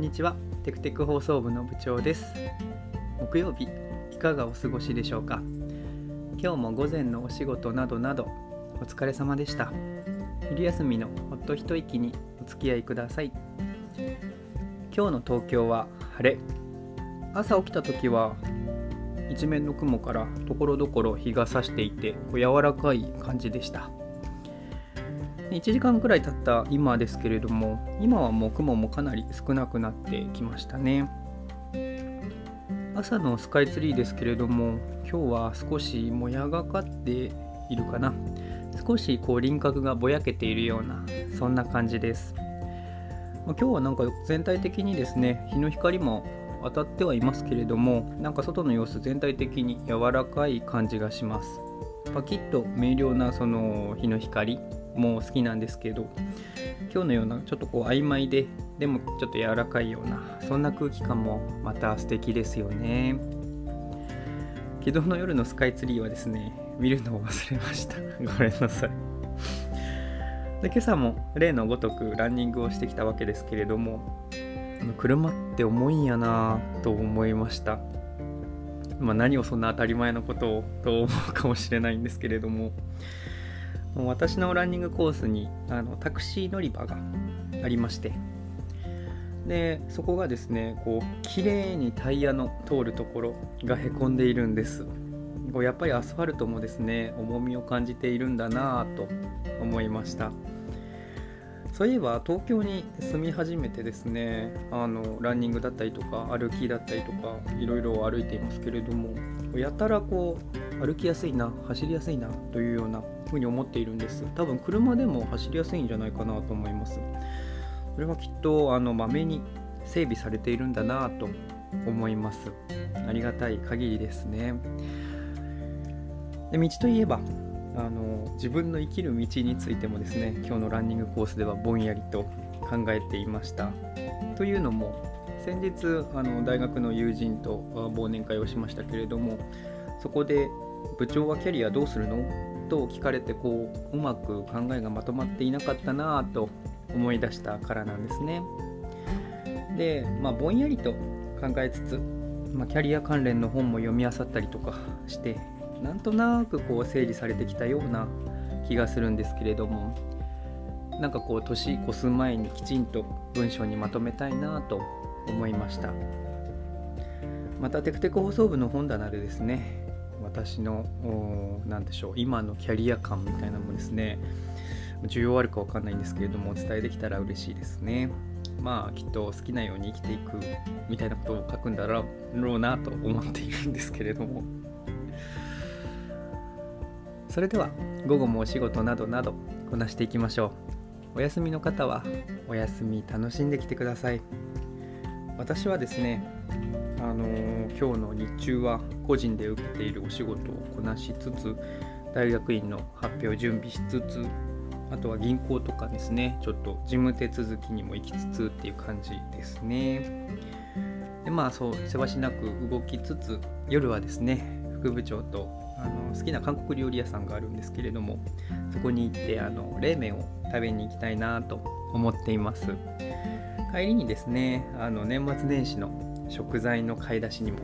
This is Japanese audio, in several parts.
んにちは。テクテク放送部の部長です。木曜日いかがお過ごしでしょうか？今日も午前のお仕事などなどお疲れ様でした。昼休みのほっと一息にお付き合いください。今日の東京は晴れ。朝起きた時は一面の雲からところどころ日が差していてこう柔らかい感じでした。1時間くらい経った今ですけれども今はもう雲もかなり少なくなってきましたね。朝のスカイツリーですけれども今日は少しもやがかっているかな。少しこう輪郭がぼやけているようなそんな感じです。今日はなんか全体的にですね日の光も当たってはいますけれどもなんか外の様子全体的に柔らかい感じがします。パキッと明瞭なその日の光も好きなんですけど今日のようなちょっとこう曖昧ででもちょっと柔らかいようなそんな空気感もまた素敵ですよね。昨日の夜のスカイツリーはですね見るのを忘れました。ごめんなさい。で今朝も例のごとくランニングをしてきたわけですけれども車って重いんやなと思いました。まあ、何をそんな当たり前のことをと思うかもしれないんですけれども私のランニングコースにあのタクシー乗り場がありましてでそこがですねこう綺麗にタイヤの通るところがへこんでいるんです。こうやっぱりアスファルトもですね重みを感じているんだなぁと思いました。そういえば東京に住み始めてですねあのランニングだったりとか歩きだったりとかいろいろ歩いていますけれどもやたらこう歩きやすいな走りやすいなというようなふうに思っているんです。多分車でも走りやすいんじゃないかなと思います。それはきっとあのまめに整備されているんだなと思います。ありがたい限りですね。で道といえばあの自分の生きる道についてもですね今日のランニングコースではぼんやりと考えていました。というのも先日あの大学の友人と忘年会をしましたけれどもそこで部長はキャリアどうするの？と聞かれてこううまく考えがまとまっていなかったなぁと思い出したからなんですね。でまあぼんやりと考えつつ、まあ、キャリア関連の本も読み漁ったりとかしてなんとなくこう整理されてきたような気がするんですけれどもなんかこう年越す前にきちんと文章にまとめたいなと思いました。またテクテク放送部の本棚でですね私の何でしょう今のキャリア感みたいなのもですね。需要あるか分かんないんですけれどもお伝えできたら嬉しいですね。まあきっと好きなように生きていくみたいなことを書くんだろうなと思っているんですけれども。それでは午後もお仕事などなどこなしていきましょう。お休みの方はお休み楽しんできてください。私はですねあの、今日の日中は個人で受けているお仕事をこなしつつ大学院の発表準備しつつあとは銀行とかですねちょっと事務手続きにも行きつつっていう感じですね。でまあそうせわしなく動きつつ夜はですね副部長とあの好きな韓国料理屋さんがあるんですけれどもそこに行ってあの冷麺を食べに行きたいなと思っています。帰りにですねあの年末年始の食材の買い出しにも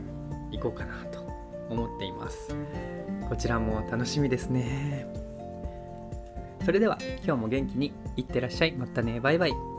行こうかなと思っています。こちらも楽しみですね。それでは今日も元気にいってらっしゃい。またね。バイバイ。